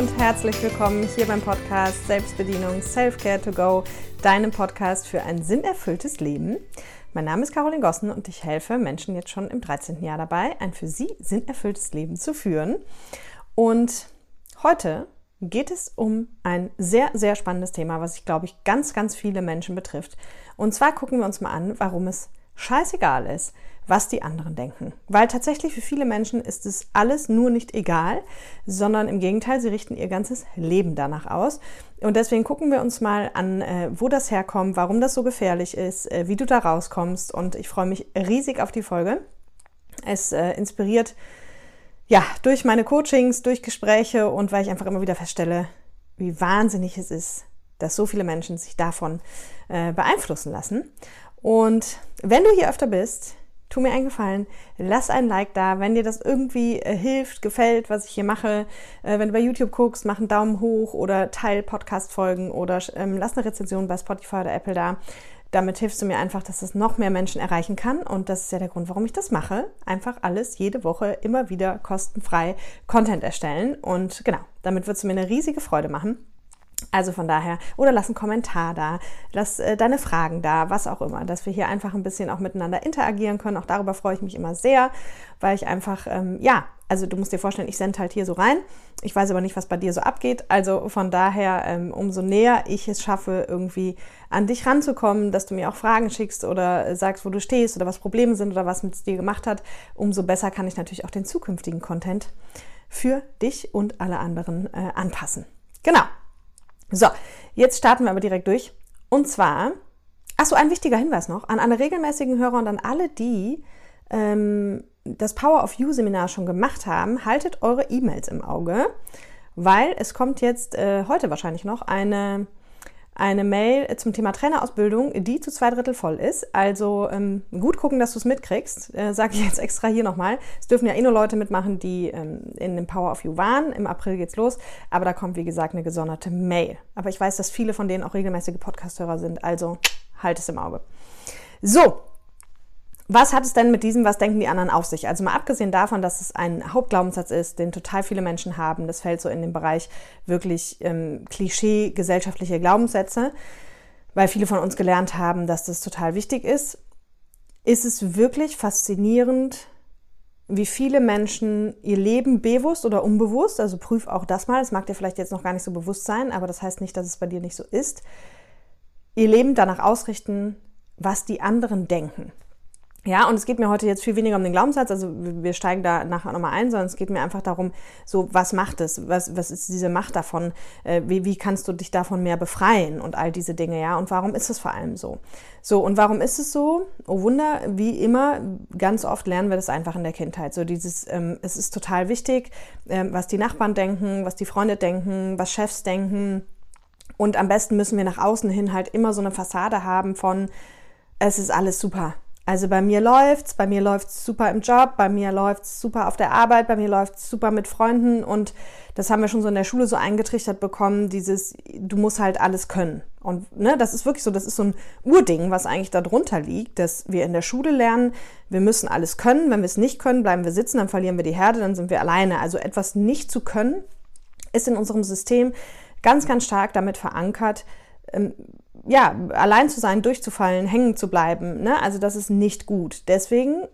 und herzlich willkommen hier beim Podcast Selbstbedienung Self-Care to Go, deinem Podcast für ein sinnerfülltes Leben. Mein Name ist Caroline Gossen und ich helfe Menschen jetzt schon im 13. Jahr dabei, ein für sie sinnerfülltes Leben zu führen. Und heute geht es um ein sehr, sehr spannendes Thema, was ich glaube ich ganz, ganz viele Menschen betrifft. Und zwar gucken wir uns mal an, warum es scheißegal ist, was die anderen denken. Weil tatsächlich für viele Menschen ist es alles nur nicht egal, sondern im Gegenteil, sie richten ihr ganzes Leben danach aus. Und deswegen gucken wir uns mal an, äh, wo das herkommt, warum das so gefährlich ist, äh, wie du da rauskommst. Und ich freue mich riesig auf die Folge. Es äh, inspiriert ja durch meine Coachings, durch Gespräche und weil ich einfach immer wieder feststelle, wie wahnsinnig es ist, dass so viele Menschen sich davon beeinflussen lassen. Und wenn du hier öfter bist, tu mir einen Gefallen, lass ein Like da, wenn dir das irgendwie äh, hilft, gefällt, was ich hier mache. Äh, wenn du bei YouTube guckst, mach einen Daumen hoch oder teil Podcast-Folgen oder ähm, lass eine Rezension bei Spotify oder Apple da. Damit hilfst du mir einfach, dass es noch mehr Menschen erreichen kann. Und das ist ja der Grund, warum ich das mache. Einfach alles jede Woche immer wieder kostenfrei Content erstellen. Und genau, damit würdest du mir eine riesige Freude machen. Also von daher, oder lass einen Kommentar da, lass äh, deine Fragen da, was auch immer, dass wir hier einfach ein bisschen auch miteinander interagieren können. Auch darüber freue ich mich immer sehr, weil ich einfach, ähm, ja, also du musst dir vorstellen, ich sende halt hier so rein. Ich weiß aber nicht, was bei dir so abgeht. Also von daher, ähm, umso näher ich es schaffe, irgendwie an dich ranzukommen, dass du mir auch Fragen schickst oder sagst, wo du stehst oder was Probleme sind oder was mit dir gemacht hat, umso besser kann ich natürlich auch den zukünftigen Content für dich und alle anderen äh, anpassen. Genau. So, jetzt starten wir aber direkt durch. Und zwar, achso, ein wichtiger Hinweis noch an alle regelmäßigen Hörer und an alle, die ähm, das Power of You Seminar schon gemacht haben, haltet eure E-Mails im Auge, weil es kommt jetzt äh, heute wahrscheinlich noch eine eine Mail zum Thema Trainerausbildung, die zu zwei Drittel voll ist. Also ähm, gut gucken, dass du es mitkriegst. Äh, Sage ich jetzt extra hier nochmal. Es dürfen ja eh nur Leute mitmachen, die ähm, in dem Power of You waren. Im April geht's los. Aber da kommt, wie gesagt, eine gesonderte Mail. Aber ich weiß, dass viele von denen auch regelmäßige Podcast-Hörer sind. Also halt es im Auge. So, was hat es denn mit diesem, was denken die anderen auf sich? Also mal abgesehen davon, dass es ein Hauptglaubenssatz ist, den total viele Menschen haben, das fällt so in den Bereich wirklich ähm, Klischee gesellschaftliche Glaubenssätze, weil viele von uns gelernt haben, dass das total wichtig ist, ist es wirklich faszinierend, wie viele Menschen ihr Leben bewusst oder unbewusst, also prüf auch das mal, es mag dir vielleicht jetzt noch gar nicht so bewusst sein, aber das heißt nicht, dass es bei dir nicht so ist, ihr Leben danach ausrichten, was die anderen denken. Ja, und es geht mir heute jetzt viel weniger um den Glaubenssatz, also wir steigen da nachher nochmal ein, sondern es geht mir einfach darum, so, was macht es? Was, was ist diese Macht davon? Äh, wie, wie kannst du dich davon mehr befreien und all diese Dinge, ja? Und warum ist es vor allem so? So, und warum ist es so? Oh Wunder, wie immer, ganz oft lernen wir das einfach in der Kindheit. So dieses, ähm, es ist total wichtig, ähm, was die Nachbarn denken, was die Freunde denken, was Chefs denken. Und am besten müssen wir nach außen hin halt immer so eine Fassade haben von, es ist alles super also bei mir läuft's, bei mir läuft's super im Job, bei mir läuft's super auf der Arbeit, bei mir läuft's super mit Freunden und das haben wir schon so in der Schule so eingetrichtert bekommen, dieses du musst halt alles können. Und ne, das ist wirklich so, das ist so ein Urding, was eigentlich darunter liegt, dass wir in der Schule lernen, wir müssen alles können, wenn wir es nicht können, bleiben wir sitzen, dann verlieren wir die Herde, dann sind wir alleine. Also etwas nicht zu können ist in unserem System ganz ganz stark damit verankert, ähm, ja, allein zu sein, durchzufallen, hängen zu bleiben. Ne? Also das ist nicht gut. Deswegen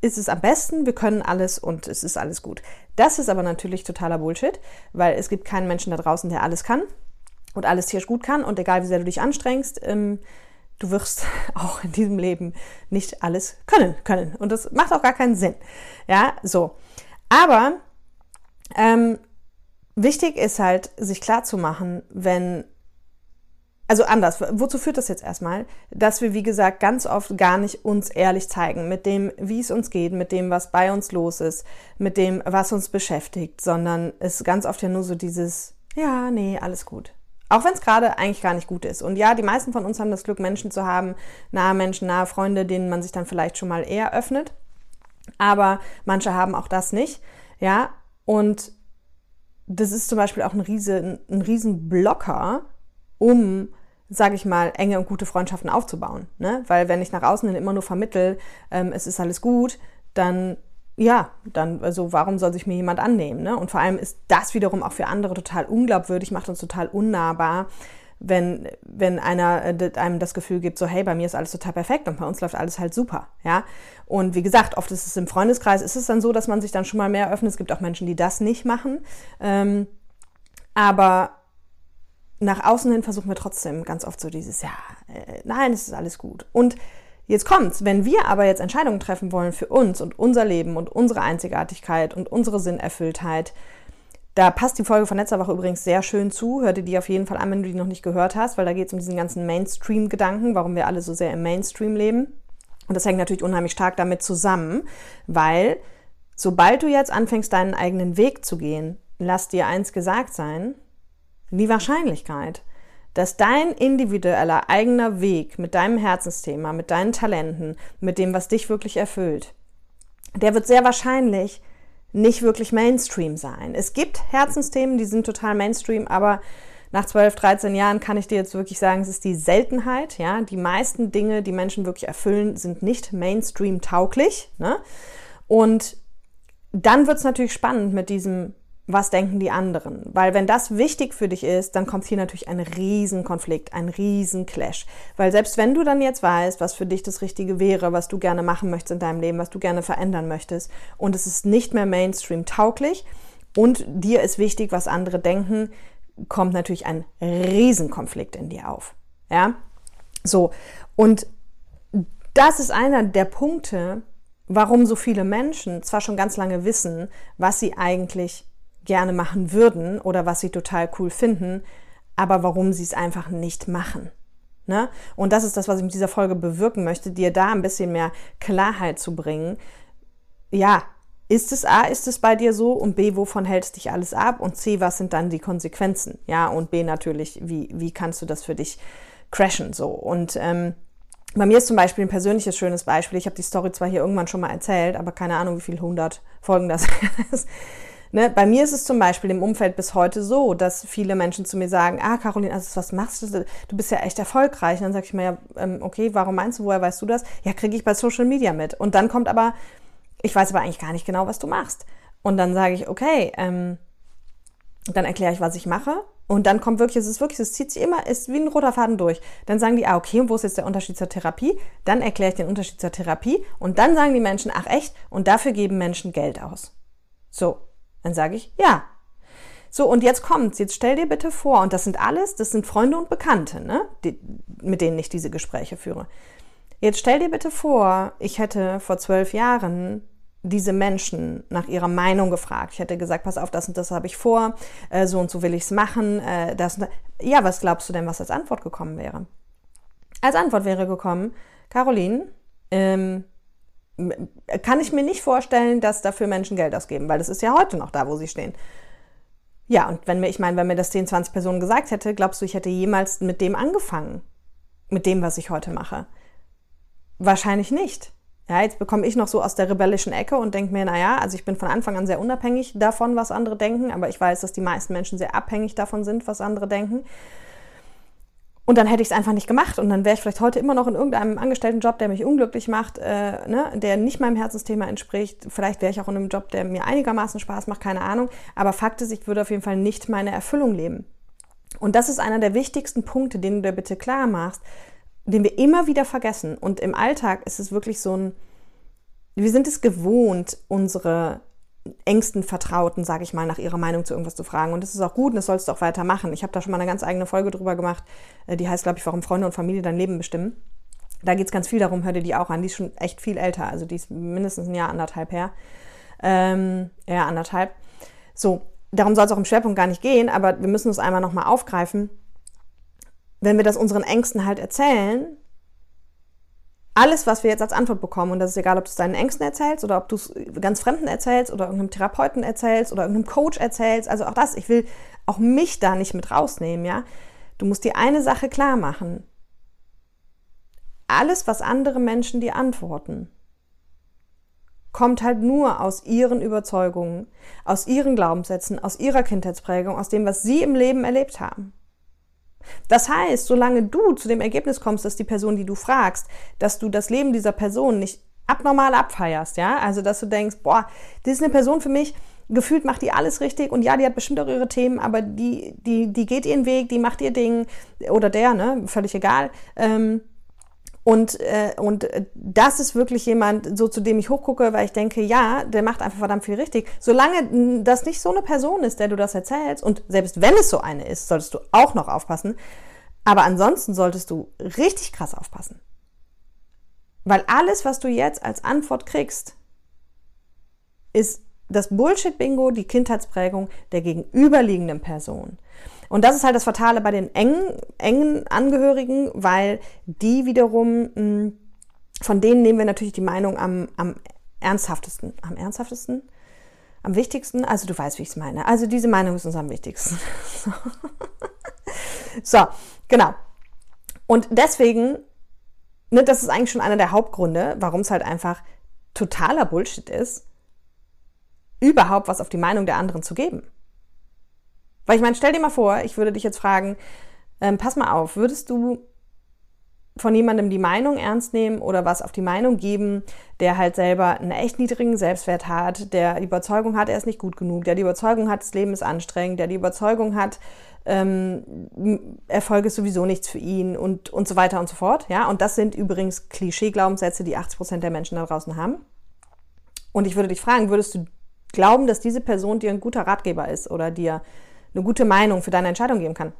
ist es am besten, wir können alles und es ist alles gut. Das ist aber natürlich totaler Bullshit, weil es gibt keinen Menschen da draußen, der alles kann und alles hier gut kann und egal wie sehr du dich anstrengst, ähm, du wirst auch in diesem Leben nicht alles können können und das macht auch gar keinen Sinn. Ja, so. Aber ähm, wichtig ist halt, sich klar zu machen, wenn also anders, wozu führt das jetzt erstmal? Dass wir, wie gesagt, ganz oft gar nicht uns ehrlich zeigen mit dem, wie es uns geht, mit dem, was bei uns los ist, mit dem, was uns beschäftigt, sondern es ist ganz oft ja nur so dieses, ja, nee, alles gut. Auch wenn es gerade eigentlich gar nicht gut ist. Und ja, die meisten von uns haben das Glück, Menschen zu haben, nahe Menschen, nahe Freunde, denen man sich dann vielleicht schon mal eher öffnet. Aber manche haben auch das nicht. Ja, und das ist zum Beispiel auch ein riesen, ein riesen Blocker, um, sage ich mal, enge und gute Freundschaften aufzubauen. Ne? Weil wenn ich nach außen hin immer nur vermittel, ähm, es ist alles gut, dann ja, dann, also warum soll sich mir jemand annehmen? Ne? Und vor allem ist das wiederum auch für andere total unglaubwürdig, macht uns total unnahbar, wenn, wenn einer äh, einem das Gefühl gibt, so, hey, bei mir ist alles total perfekt und bei uns läuft alles halt super, ja. Und wie gesagt, oft ist es im Freundeskreis, ist es dann so, dass man sich dann schon mal mehr öffnet. Es gibt auch Menschen, die das nicht machen. Ähm, aber nach außen hin versuchen wir trotzdem ganz oft so dieses, ja, äh, nein, es ist alles gut. Und jetzt kommt's, wenn wir aber jetzt Entscheidungen treffen wollen für uns und unser Leben und unsere Einzigartigkeit und unsere Sinnerfülltheit, da passt die Folge von letzter Woche übrigens sehr schön zu. Hör dir die auf jeden Fall an, wenn du die noch nicht gehört hast, weil da geht es um diesen ganzen Mainstream-Gedanken, warum wir alle so sehr im Mainstream leben. Und das hängt natürlich unheimlich stark damit zusammen, weil sobald du jetzt anfängst, deinen eigenen Weg zu gehen, lass dir eins gesagt sein, die Wahrscheinlichkeit, dass dein individueller eigener Weg mit deinem Herzensthema, mit deinen Talenten, mit dem, was dich wirklich erfüllt, der wird sehr wahrscheinlich nicht wirklich Mainstream sein. Es gibt Herzensthemen, die sind total Mainstream, aber nach 12, 13 Jahren kann ich dir jetzt wirklich sagen, es ist die Seltenheit. Ja, die meisten Dinge, die Menschen wirklich erfüllen, sind nicht Mainstream tauglich. Ne? Und dann wird es natürlich spannend mit diesem was denken die anderen? Weil wenn das wichtig für dich ist, dann kommt hier natürlich ein Riesenkonflikt, ein Riesenclash. Weil selbst wenn du dann jetzt weißt, was für dich das Richtige wäre, was du gerne machen möchtest in deinem Leben, was du gerne verändern möchtest, und es ist nicht mehr Mainstream tauglich und dir ist wichtig, was andere denken, kommt natürlich ein Riesenkonflikt in dir auf. Ja? So. Und das ist einer der Punkte, warum so viele Menschen zwar schon ganz lange wissen, was sie eigentlich gerne machen würden oder was sie total cool finden, aber warum sie es einfach nicht machen. Ne? Und das ist das, was ich mit dieser Folge bewirken möchte, dir da ein bisschen mehr Klarheit zu bringen. Ja, ist es A, ist es bei dir so und B, wovon hältst dich alles ab und C, was sind dann die Konsequenzen? Ja, und B natürlich, wie, wie kannst du das für dich crashen so? Und ähm, bei mir ist zum Beispiel ein persönliches schönes Beispiel. Ich habe die Story zwar hier irgendwann schon mal erzählt, aber keine Ahnung, wie viele hundert Folgen das ist. Ne? Bei mir ist es zum Beispiel im Umfeld bis heute so, dass viele Menschen zu mir sagen, ah, Caroline, also was machst du? Du bist ja echt erfolgreich. Und dann sage ich mir, ja, ähm, okay, warum meinst du, woher weißt du das? Ja, kriege ich bei Social Media mit. Und dann kommt aber, ich weiß aber eigentlich gar nicht genau, was du machst. Und dann sage ich, okay, ähm, dann erkläre ich, was ich mache. Und dann kommt wirklich, es ist wirklich, es zieht sich immer, ist wie ein roter Faden durch. Dann sagen die, ah, okay, und wo ist jetzt der Unterschied zur Therapie? Dann erkläre ich den Unterschied zur Therapie. Und dann sagen die Menschen, ach echt, und dafür geben Menschen Geld aus. So, dann sage ich ja. So, und jetzt kommt's. Jetzt stell dir bitte vor, und das sind alles, das sind Freunde und Bekannte, ne? Die, mit denen ich diese Gespräche führe. Jetzt stell dir bitte vor, ich hätte vor zwölf Jahren diese Menschen nach ihrer Meinung gefragt. Ich hätte gesagt, pass auf, das und das habe ich vor, äh, so und so will ich es machen. Äh, das, ja, was glaubst du denn, was als Antwort gekommen wäre? Als Antwort wäre gekommen, Caroline, ähm, kann ich mir nicht vorstellen, dass dafür Menschen Geld ausgeben, weil das ist ja heute noch da, wo sie stehen. Ja, und wenn mir, ich meine, wenn mir das 10, 20 Personen gesagt hätte, glaubst du, ich hätte jemals mit dem angefangen? Mit dem, was ich heute mache? Wahrscheinlich nicht. Ja, jetzt bekomme ich noch so aus der rebellischen Ecke und denke mir, naja, also ich bin von Anfang an sehr unabhängig davon, was andere denken, aber ich weiß, dass die meisten Menschen sehr abhängig davon sind, was andere denken. Und dann hätte ich es einfach nicht gemacht und dann wäre ich vielleicht heute immer noch in irgendeinem Angestelltenjob, der mich unglücklich macht, äh, ne, der nicht meinem Herzensthema entspricht. Vielleicht wäre ich auch in einem Job, der mir einigermaßen Spaß macht, keine Ahnung. Aber Fakt ist, ich würde auf jeden Fall nicht meine Erfüllung leben. Und das ist einer der wichtigsten Punkte, den du dir bitte klar machst, den wir immer wieder vergessen. Und im Alltag ist es wirklich so ein, wir sind es gewohnt, unsere engsten Vertrauten, sage ich mal, nach ihrer Meinung zu irgendwas zu fragen. Und das ist auch gut und das sollst du auch weitermachen. Ich habe da schon mal eine ganz eigene Folge drüber gemacht, äh, die heißt, glaube ich, warum Freunde und Familie dein Leben bestimmen. Da geht es ganz viel darum, hör dir die auch an. Die ist schon echt viel älter, also die ist mindestens ein Jahr, anderthalb her. Ähm, ja, anderthalb. So, darum soll es auch im Schwerpunkt gar nicht gehen, aber wir müssen es einmal nochmal aufgreifen. Wenn wir das unseren Ängsten halt erzählen, alles, was wir jetzt als Antwort bekommen, und das ist egal, ob du es deinen Ängsten erzählst oder ob du es ganz Fremden erzählst oder irgendeinem Therapeuten erzählst oder irgendeinem Coach erzählst, also auch das, ich will auch mich da nicht mit rausnehmen, ja. Du musst dir eine Sache klar machen. Alles, was andere Menschen dir antworten, kommt halt nur aus ihren Überzeugungen, aus ihren Glaubenssätzen, aus ihrer Kindheitsprägung, aus dem, was sie im Leben erlebt haben. Das heißt, solange du zu dem Ergebnis kommst, dass die Person, die du fragst, dass du das Leben dieser Person nicht abnormal abfeierst, ja, also dass du denkst, boah, das ist eine Person für mich, gefühlt macht die alles richtig und ja, die hat bestimmt auch ihre Themen, aber die, die, die geht ihren Weg, die macht ihr Ding oder der, ne, völlig egal. Ähm, und, äh, und das ist wirklich jemand, so zu dem ich hochgucke, weil ich denke, ja, der macht einfach verdammt viel richtig. Solange das nicht so eine Person ist, der du das erzählst, und selbst wenn es so eine ist, solltest du auch noch aufpassen. Aber ansonsten solltest du richtig krass aufpassen. Weil alles, was du jetzt als Antwort kriegst, ist das Bullshit-Bingo, die Kindheitsprägung der gegenüberliegenden Person. Und das ist halt das Fatale bei den engen, engen Angehörigen, weil die wiederum, mh, von denen nehmen wir natürlich die Meinung am, am ernsthaftesten. Am ernsthaftesten? Am wichtigsten? Also du weißt, wie ich es meine. Also diese Meinung ist uns am wichtigsten. so, genau. Und deswegen, ne, das ist eigentlich schon einer der Hauptgründe, warum es halt einfach totaler Bullshit ist, überhaupt was auf die Meinung der anderen zu geben. Weil ich meine, stell dir mal vor, ich würde dich jetzt fragen, ähm, pass mal auf, würdest du von jemandem die Meinung ernst nehmen oder was auf die Meinung geben, der halt selber einen echt niedrigen Selbstwert hat, der die Überzeugung hat, er ist nicht gut genug, der die Überzeugung hat, das Leben ist anstrengend, der die Überzeugung hat, ähm, Erfolg ist sowieso nichts für ihn und, und so weiter und so fort. Ja, und das sind übrigens Klischee-Glaubenssätze, die 80 Prozent der Menschen da draußen haben. Und ich würde dich fragen, würdest du glauben, dass diese Person dir ein guter Ratgeber ist oder dir eine gute Meinung für deine Entscheidung geben kann?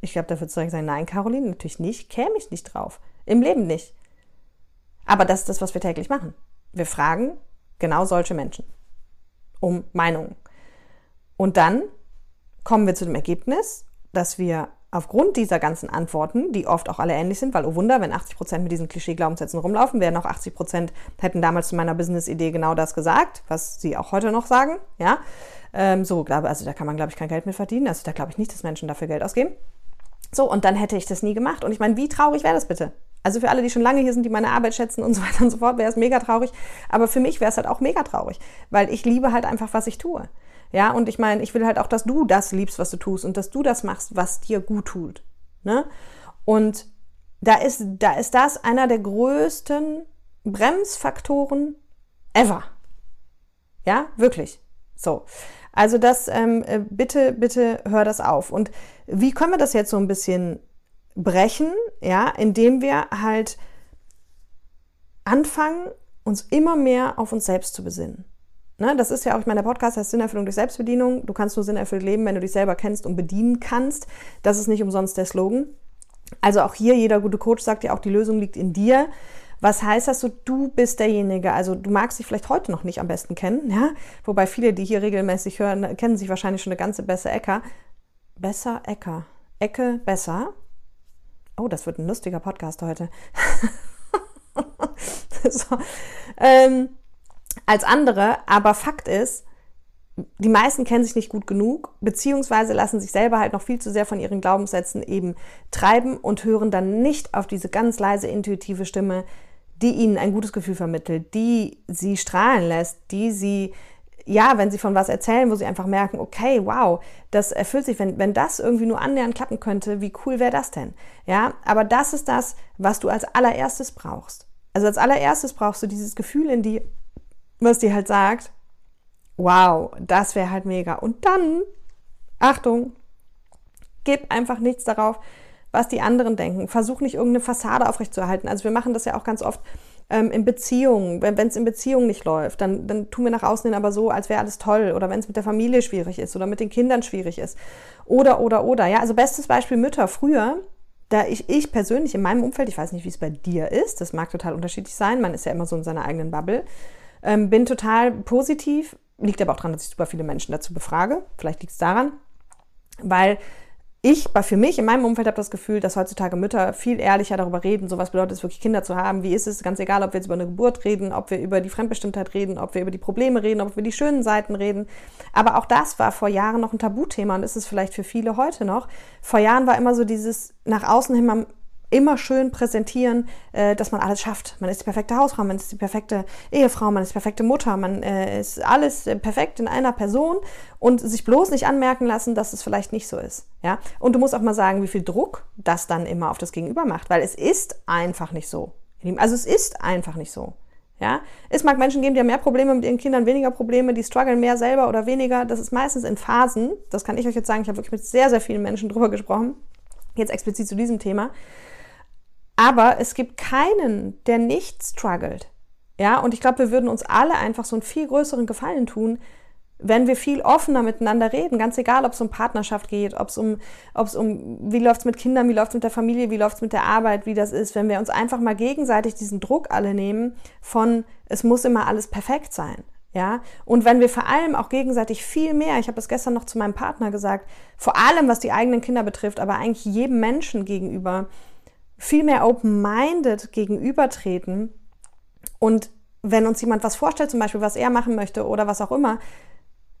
Ich glaube, da würdest du sagen, nein, Caroline, natürlich nicht, käme ich nicht drauf. Im Leben nicht. Aber das ist das, was wir täglich machen. Wir fragen genau solche Menschen um Meinungen. Und dann kommen wir zu dem Ergebnis, dass wir aufgrund dieser ganzen Antworten, die oft auch alle ähnlich sind, weil, oh Wunder, wenn 80 Prozent mit diesen Klischee-Glaubenssätzen rumlaufen, wären auch 80 Prozent hätten damals zu meiner Business-Idee genau das gesagt, was sie auch heute noch sagen, ja. Ähm, so, glaube, also da kann man, glaube ich, kein Geld mit verdienen. Also da glaube ich nicht, dass Menschen dafür Geld ausgeben. So, und dann hätte ich das nie gemacht. Und ich meine, wie traurig wäre das bitte? Also für alle, die schon lange hier sind, die meine Arbeit schätzen und so weiter und so fort, wäre es mega traurig. Aber für mich wäre es halt auch mega traurig, weil ich liebe halt einfach, was ich tue. Ja, und ich meine, ich will halt auch, dass du das liebst, was du tust und dass du das machst, was dir gut tut. Ne? Und da ist, da ist das einer der größten Bremsfaktoren ever. Ja, wirklich. So. Also das, ähm, äh, bitte, bitte hör das auf. Und wie können wir das jetzt so ein bisschen brechen? Ja, indem wir halt anfangen, uns immer mehr auf uns selbst zu besinnen. Ne, das ist ja auch, ich meine, der Podcast heißt Sinnerfüllung durch Selbstbedienung. Du kannst nur sinnerfüllt leben, wenn du dich selber kennst und bedienen kannst. Das ist nicht umsonst der Slogan. Also auch hier, jeder gute Coach sagt ja auch, die Lösung liegt in dir. Was heißt das so? Du bist derjenige. Also du magst dich vielleicht heute noch nicht am besten kennen, ja? Wobei viele, die hier regelmäßig hören, kennen sich wahrscheinlich schon eine ganze besser Ecker. Besser Ecker. Ecke besser. Oh, das wird ein lustiger Podcast heute. so. ähm, als andere, aber Fakt ist, die meisten kennen sich nicht gut genug, beziehungsweise lassen sich selber halt noch viel zu sehr von ihren Glaubenssätzen eben treiben und hören dann nicht auf diese ganz leise intuitive Stimme, die ihnen ein gutes Gefühl vermittelt, die sie strahlen lässt, die sie, ja, wenn sie von was erzählen, wo sie einfach merken, okay, wow, das erfüllt sich, wenn, wenn das irgendwie nur annähernd klappen könnte, wie cool wäre das denn? Ja, aber das ist das, was du als allererstes brauchst. Also als allererstes brauchst du dieses Gefühl in die, was dir halt sagt, wow, das wäre halt mega. Und dann, Achtung, gib einfach nichts darauf, was die anderen denken. Versuch nicht irgendeine Fassade aufrechtzuerhalten. Also wir machen das ja auch ganz oft ähm, in Beziehungen. Wenn es in Beziehungen nicht läuft, dann, dann tun wir nach außen hin aber so, als wäre alles toll. Oder wenn es mit der Familie schwierig ist oder mit den Kindern schwierig ist. Oder, oder, oder. Ja, also bestes Beispiel Mütter. Früher, da ich, ich persönlich in meinem Umfeld, ich weiß nicht, wie es bei dir ist, das mag total unterschiedlich sein, man ist ja immer so in seiner eigenen Bubble, ähm, bin total positiv, liegt aber auch daran, dass ich super viele Menschen dazu befrage. Vielleicht liegt es daran, weil ich, für mich in meinem Umfeld habe das Gefühl, dass heutzutage Mütter viel ehrlicher darüber reden, so was bedeutet es wirklich Kinder zu haben, wie ist es, ganz egal, ob wir jetzt über eine Geburt reden, ob wir über die Fremdbestimmtheit reden, ob wir über die Probleme reden, ob wir über die schönen Seiten reden. Aber auch das war vor Jahren noch ein Tabuthema und ist es vielleicht für viele heute noch. Vor Jahren war immer so dieses nach außen hin, man immer schön präsentieren, äh, dass man alles schafft. Man ist die perfekte Hausfrau, man ist die perfekte Ehefrau, man ist die perfekte Mutter, man äh, ist alles äh, perfekt in einer Person und sich bloß nicht anmerken lassen, dass es vielleicht nicht so ist. Ja? Und du musst auch mal sagen, wie viel Druck das dann immer auf das Gegenüber macht, weil es ist einfach nicht so. Also es ist einfach nicht so. Ja, es mag Menschen geben, die haben mehr Probleme mit ihren Kindern, weniger Probleme, die strugglen mehr selber oder weniger. Das ist meistens in Phasen. Das kann ich euch jetzt sagen. Ich habe wirklich mit sehr, sehr vielen Menschen drüber gesprochen. Jetzt explizit zu diesem Thema. Aber es gibt keinen, der nicht struggelt. Ja, und ich glaube, wir würden uns alle einfach so einen viel größeren Gefallen tun, wenn wir viel offener miteinander reden, ganz egal, ob es um Partnerschaft geht, ob es um, ob es um, wie läuft's mit Kindern, wie läuft's mit der Familie, wie läuft's mit der Arbeit, wie das ist, wenn wir uns einfach mal gegenseitig diesen Druck alle nehmen von, es muss immer alles perfekt sein. Ja, und wenn wir vor allem auch gegenseitig viel mehr, ich habe das gestern noch zu meinem Partner gesagt, vor allem was die eigenen Kinder betrifft, aber eigentlich jedem Menschen gegenüber, viel mehr open-minded gegenübertreten und wenn uns jemand was vorstellt, zum Beispiel, was er machen möchte oder was auch immer,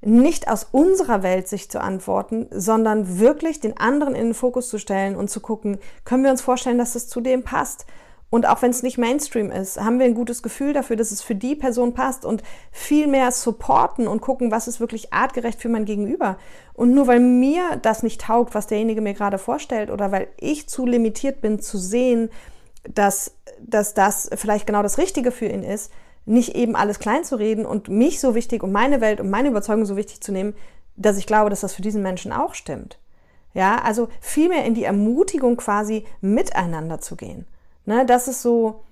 nicht aus unserer Welt sich zu antworten, sondern wirklich den anderen in den Fokus zu stellen und zu gucken, können wir uns vorstellen, dass das zu dem passt? Und auch wenn es nicht Mainstream ist, haben wir ein gutes Gefühl dafür, dass es für die Person passt und viel mehr supporten und gucken, was ist wirklich artgerecht für mein Gegenüber. Und nur weil mir das nicht taugt, was derjenige mir gerade vorstellt oder weil ich zu limitiert bin zu sehen, dass, dass das vielleicht genau das Richtige für ihn ist, nicht eben alles klein zu reden und mich so wichtig und meine Welt und meine Überzeugung so wichtig zu nehmen, dass ich glaube, dass das für diesen Menschen auch stimmt. Ja, also vielmehr in die Ermutigung quasi miteinander zu gehen. Ne, das ist so,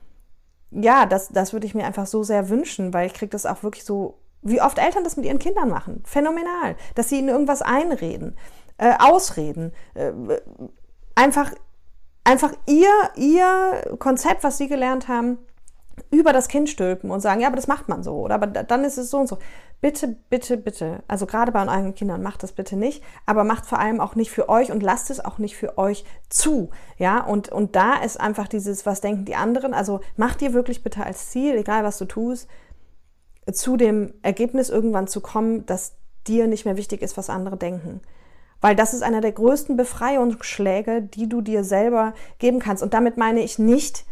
ja, das, das würde ich mir einfach so sehr wünschen, weil ich kriege das auch wirklich so, wie oft Eltern das mit ihren Kindern machen. Phänomenal. Dass sie ihnen irgendwas einreden, äh, ausreden, äh, einfach, einfach ihr, ihr Konzept, was sie gelernt haben, über das Kind stülpen und sagen, ja, aber das macht man so oder aber dann ist es so und so. Bitte, bitte, bitte, also gerade bei euren Kindern macht das bitte nicht, aber macht vor allem auch nicht für euch und lasst es auch nicht für euch zu, ja, und, und da ist einfach dieses, was denken die anderen, also macht dir wirklich bitte als Ziel, egal was du tust, zu dem Ergebnis irgendwann zu kommen, dass dir nicht mehr wichtig ist, was andere denken. Weil das ist einer der größten Befreiungsschläge, die du dir selber geben kannst. Und damit meine ich nicht,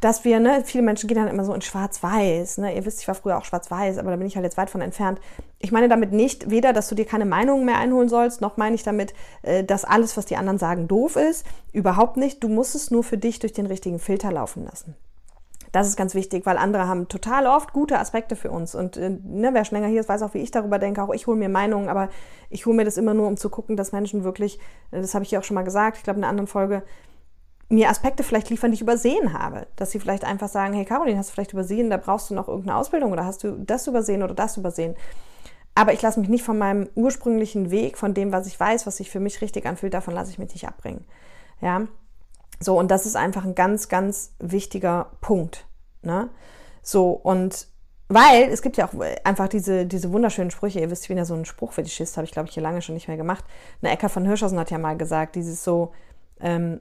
dass wir, ne, viele Menschen gehen dann immer so in Schwarz-Weiß. Ne? Ihr wisst, ich war früher auch Schwarz-Weiß, aber da bin ich halt jetzt weit von entfernt. Ich meine damit nicht, weder, dass du dir keine Meinungen mehr einholen sollst, noch meine ich damit, äh, dass alles, was die anderen sagen, doof ist. Überhaupt nicht. Du musst es nur für dich durch den richtigen Filter laufen lassen. Das ist ganz wichtig, weil andere haben total oft gute Aspekte für uns. Und äh, ne, wer schon länger hier ist, weiß auch, wie ich darüber denke. Auch ich hole mir Meinungen, aber ich hole mir das immer nur, um zu gucken, dass Menschen wirklich, äh, das habe ich hier auch schon mal gesagt, ich glaube in einer anderen Folge, mir Aspekte vielleicht liefern, die ich übersehen habe. Dass sie vielleicht einfach sagen, hey Caroline, hast du vielleicht übersehen, da brauchst du noch irgendeine Ausbildung oder hast du das übersehen oder das übersehen. Aber ich lasse mich nicht von meinem ursprünglichen Weg, von dem, was ich weiß, was sich für mich richtig anfühlt, davon lasse ich mich nicht abbringen. Ja, so und das ist einfach ein ganz, ganz wichtiger Punkt. Ne? So und weil es gibt ja auch einfach diese, diese wunderschönen Sprüche. Ihr wisst, bin ja so ein Spruchfetischist, habe ich glaube ich hier lange schon nicht mehr gemacht. Eine Ecker von Hirschhausen hat ja mal gesagt, dieses so, ähm,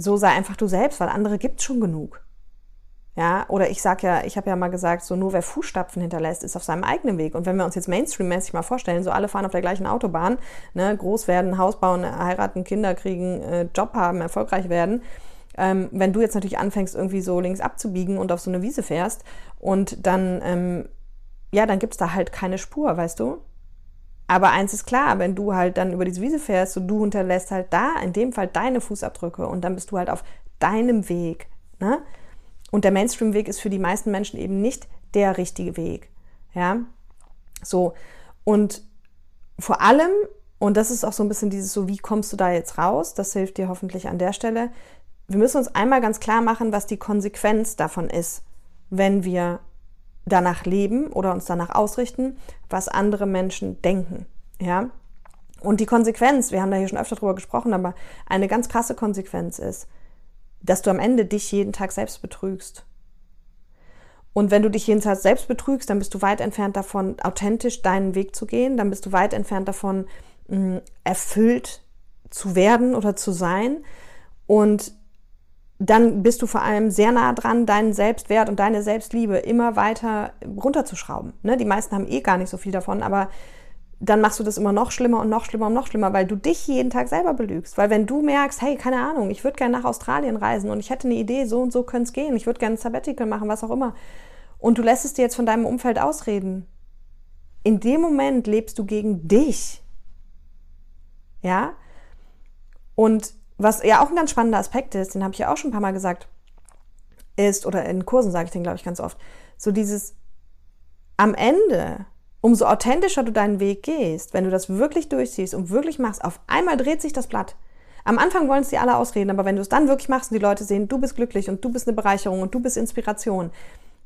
so sei einfach du selbst, weil andere gibt schon genug. Ja, oder ich sag ja, ich habe ja mal gesagt, so nur wer Fußstapfen hinterlässt, ist auf seinem eigenen Weg. Und wenn wir uns jetzt Mainstream-mäßig mal vorstellen, so alle fahren auf der gleichen Autobahn, ne, groß werden, Haus bauen, heiraten, Kinder kriegen, äh, Job haben, erfolgreich werden, ähm, wenn du jetzt natürlich anfängst, irgendwie so links abzubiegen und auf so eine Wiese fährst und dann, ähm, ja, dann gibt's da halt keine Spur, weißt du? Aber eins ist klar, wenn du halt dann über diese Wiese fährst und du hinterlässt halt da, in dem Fall deine Fußabdrücke und dann bist du halt auf deinem Weg. Ne? Und der Mainstream-Weg ist für die meisten Menschen eben nicht der richtige Weg. Ja, so. Und vor allem, und das ist auch so ein bisschen dieses so, wie kommst du da jetzt raus? Das hilft dir hoffentlich an der Stelle. Wir müssen uns einmal ganz klar machen, was die Konsequenz davon ist, wenn wir danach leben oder uns danach ausrichten, was andere Menschen denken. Ja? Und die Konsequenz, wir haben da hier schon öfter drüber gesprochen, aber eine ganz krasse Konsequenz ist, dass du am Ende dich jeden Tag selbst betrügst. Und wenn du dich jeden Tag selbst betrügst, dann bist du weit entfernt davon, authentisch deinen Weg zu gehen, dann bist du weit entfernt davon, erfüllt zu werden oder zu sein. Und dann bist du vor allem sehr nah dran, deinen Selbstwert und deine Selbstliebe immer weiter runterzuschrauben. Ne? Die meisten haben eh gar nicht so viel davon, aber dann machst du das immer noch schlimmer und noch schlimmer und noch schlimmer, weil du dich jeden Tag selber belügst. Weil wenn du merkst, hey, keine Ahnung, ich würde gerne nach Australien reisen und ich hätte eine Idee, so und so könnte es gehen, ich würde gerne ein Sabbatical machen, was auch immer, und du lässt es dir jetzt von deinem Umfeld ausreden, in dem Moment lebst du gegen dich. Ja? Und was ja auch ein ganz spannender Aspekt ist, den habe ich ja auch schon ein paar Mal gesagt, ist, oder in Kursen sage ich den, glaube ich, ganz oft, so dieses am Ende, umso authentischer du deinen Weg gehst, wenn du das wirklich durchziehst und wirklich machst, auf einmal dreht sich das Blatt. Am Anfang wollen es dir alle ausreden, aber wenn du es dann wirklich machst und die Leute sehen, du bist glücklich und du bist eine Bereicherung und du bist Inspiration,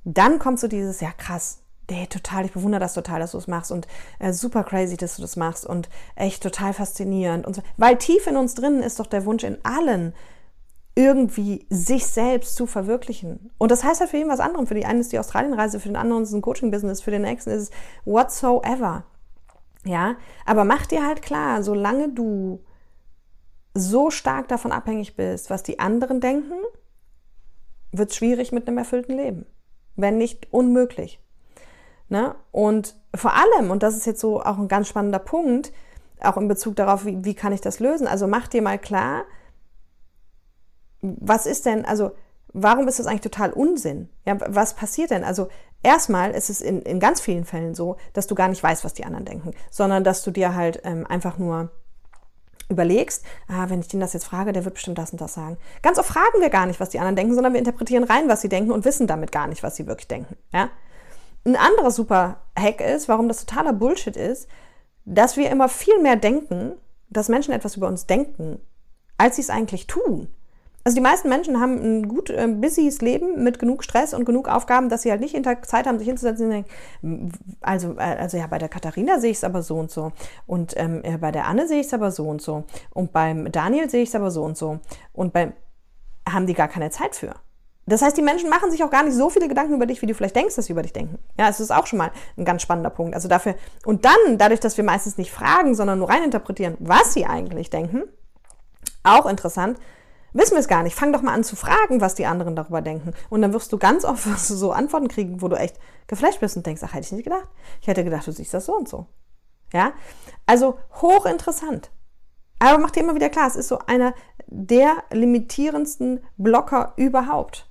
dann kommt so dieses, ja krass, hey, total, ich bewundere das total, dass du es machst und äh, super crazy, dass du das machst und echt total faszinierend und so. Weil tief in uns drinnen ist doch der Wunsch in allen, irgendwie sich selbst zu verwirklichen. Und das heißt halt für jeden was anderem. Für die einen ist die Australienreise, für den anderen ist es ein Coaching-Business, für den nächsten ist es whatsoever. Ja, aber mach dir halt klar, solange du so stark davon abhängig bist, was die anderen denken, wird es schwierig mit einem erfüllten Leben. Wenn nicht unmöglich. Ne? Und vor allem, und das ist jetzt so auch ein ganz spannender Punkt, auch in Bezug darauf, wie, wie kann ich das lösen? Also mach dir mal klar, was ist denn, also warum ist das eigentlich total Unsinn? Ja, was passiert denn? Also erstmal ist es in, in ganz vielen Fällen so, dass du gar nicht weißt, was die anderen denken, sondern dass du dir halt ähm, einfach nur überlegst, ah, wenn ich den das jetzt frage, der wird bestimmt das und das sagen. Ganz oft fragen wir gar nicht, was die anderen denken, sondern wir interpretieren rein, was sie denken und wissen damit gar nicht, was sie wirklich denken. Ja? Ein anderer super Hack ist, warum das totaler Bullshit ist, dass wir immer viel mehr denken, dass Menschen etwas über uns denken, als sie es eigentlich tun. Also die meisten Menschen haben ein gut äh, busyes Leben mit genug Stress und genug Aufgaben, dass sie halt nicht Tag Zeit haben, sich hinzusetzen und denken, also, äh, also ja, bei der Katharina sehe ich es aber so und so. Und ähm, bei der Anne sehe ich es aber so und so. Und beim Daniel sehe ich es aber so und so. Und beim haben die gar keine Zeit für. Das heißt, die Menschen machen sich auch gar nicht so viele Gedanken über dich, wie du vielleicht denkst, dass sie über dich denken. Ja, es ist auch schon mal ein ganz spannender Punkt. Also dafür, und dann, dadurch, dass wir meistens nicht fragen, sondern nur reininterpretieren, was sie eigentlich denken, auch interessant, wissen wir es gar nicht. Fang doch mal an zu fragen, was die anderen darüber denken. Und dann wirst du ganz oft so Antworten kriegen, wo du echt geflasht bist und denkst, ach, hätte ich nicht gedacht. Ich hätte gedacht, du siehst das so und so. Ja? Also hochinteressant. Aber mach dir immer wieder klar, es ist so einer der limitierendsten Blocker überhaupt.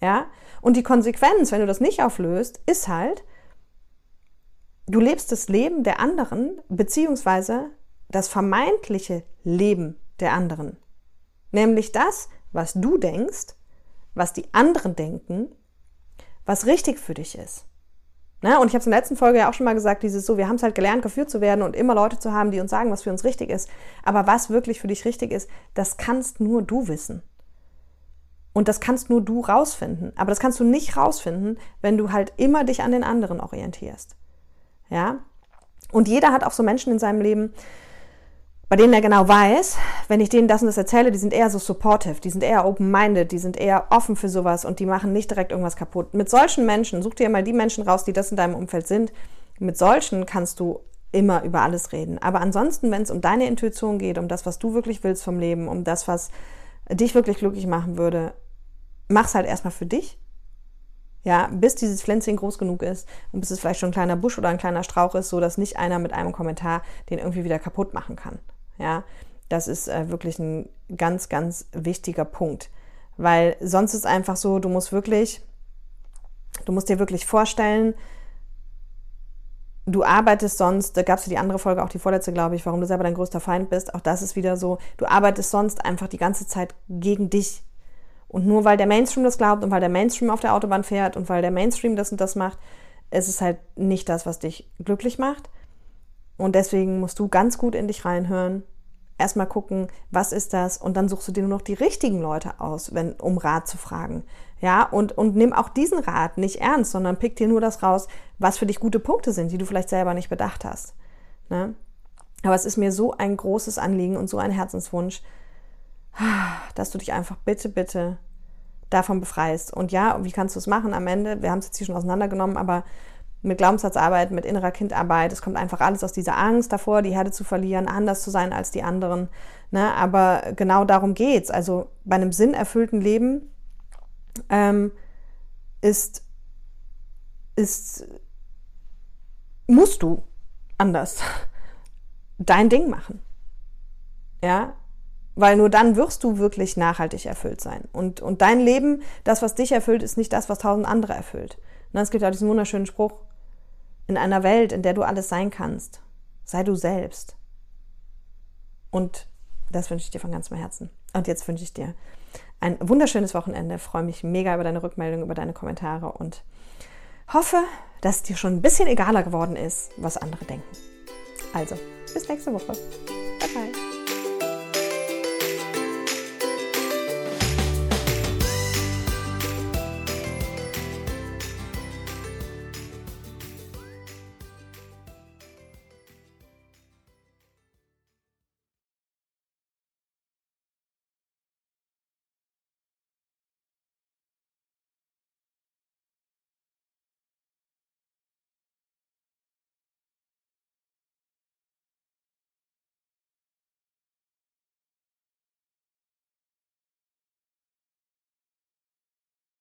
Ja? Und die Konsequenz, wenn du das nicht auflöst, ist halt, du lebst das Leben der anderen, beziehungsweise das vermeintliche Leben der anderen. Nämlich das, was du denkst, was die anderen denken, was richtig für dich ist. Na, und ich habe es in der letzten Folge ja auch schon mal gesagt, dieses so, wir haben es halt gelernt, geführt zu werden und immer Leute zu haben, die uns sagen, was für uns richtig ist. Aber was wirklich für dich richtig ist, das kannst nur du wissen. Und das kannst nur du rausfinden. Aber das kannst du nicht rausfinden, wenn du halt immer dich an den anderen orientierst. Ja? Und jeder hat auch so Menschen in seinem Leben, bei denen er genau weiß, wenn ich denen das und das erzähle, die sind eher so supportive, die sind eher open-minded, die sind eher offen für sowas und die machen nicht direkt irgendwas kaputt. Mit solchen Menschen, such dir mal die Menschen raus, die das in deinem Umfeld sind. Mit solchen kannst du immer über alles reden. Aber ansonsten, wenn es um deine Intuition geht, um das, was du wirklich willst vom Leben, um das, was dich wirklich glücklich machen würde, mach's halt erstmal für dich. Ja, bis dieses Pflänzchen groß genug ist und bis es vielleicht schon ein kleiner Busch oder ein kleiner Strauch ist, so dass nicht einer mit einem Kommentar den irgendwie wieder kaputt machen kann. Ja, das ist äh, wirklich ein ganz, ganz wichtiger Punkt. Weil sonst ist einfach so, du musst wirklich, du musst dir wirklich vorstellen, du arbeitest sonst, da gab es ja die andere Folge, auch die vorletzte, glaube ich, warum du selber dein größter Feind bist. Auch das ist wieder so, du arbeitest sonst einfach die ganze Zeit gegen dich. Und nur weil der Mainstream das glaubt und weil der Mainstream auf der Autobahn fährt und weil der Mainstream das und das macht, ist es halt nicht das, was dich glücklich macht. Und deswegen musst du ganz gut in dich reinhören. Erstmal gucken, was ist das? Und dann suchst du dir nur noch die richtigen Leute aus, wenn, um Rat zu fragen. Ja, und, und nimm auch diesen Rat nicht ernst, sondern pick dir nur das raus, was für dich gute Punkte sind, die du vielleicht selber nicht bedacht hast. Ne? Aber es ist mir so ein großes Anliegen und so ein Herzenswunsch, dass du dich einfach bitte, bitte davon befreist. Und ja, wie kannst du es machen am Ende? Wir haben es jetzt hier schon auseinandergenommen, aber mit Glaubenssatzarbeit, mit innerer Kindarbeit. Es kommt einfach alles aus dieser Angst davor, die Herde zu verlieren, anders zu sein als die anderen. Ne? Aber genau darum geht's. Also bei einem sinnerfüllten Leben ähm, ist, ist, musst du anders dein Ding machen. Ja, weil nur dann wirst du wirklich nachhaltig erfüllt sein. Und, und dein Leben, das, was dich erfüllt, ist nicht das, was tausend andere erfüllt. Und es gibt ja diesen wunderschönen Spruch, in einer Welt, in der du alles sein kannst, sei du selbst. Und Das wünsche ich dir von ganzem Herzen. Und jetzt wünsche ich dir ein wunderschönes Wochenende. Ich freue mich mega über deine Rückmeldung, über deine Kommentare und hoffe, dass dir schon ein bisschen egaler geworden ist, was andere denken. Also, bis nächste Woche. Bye bye.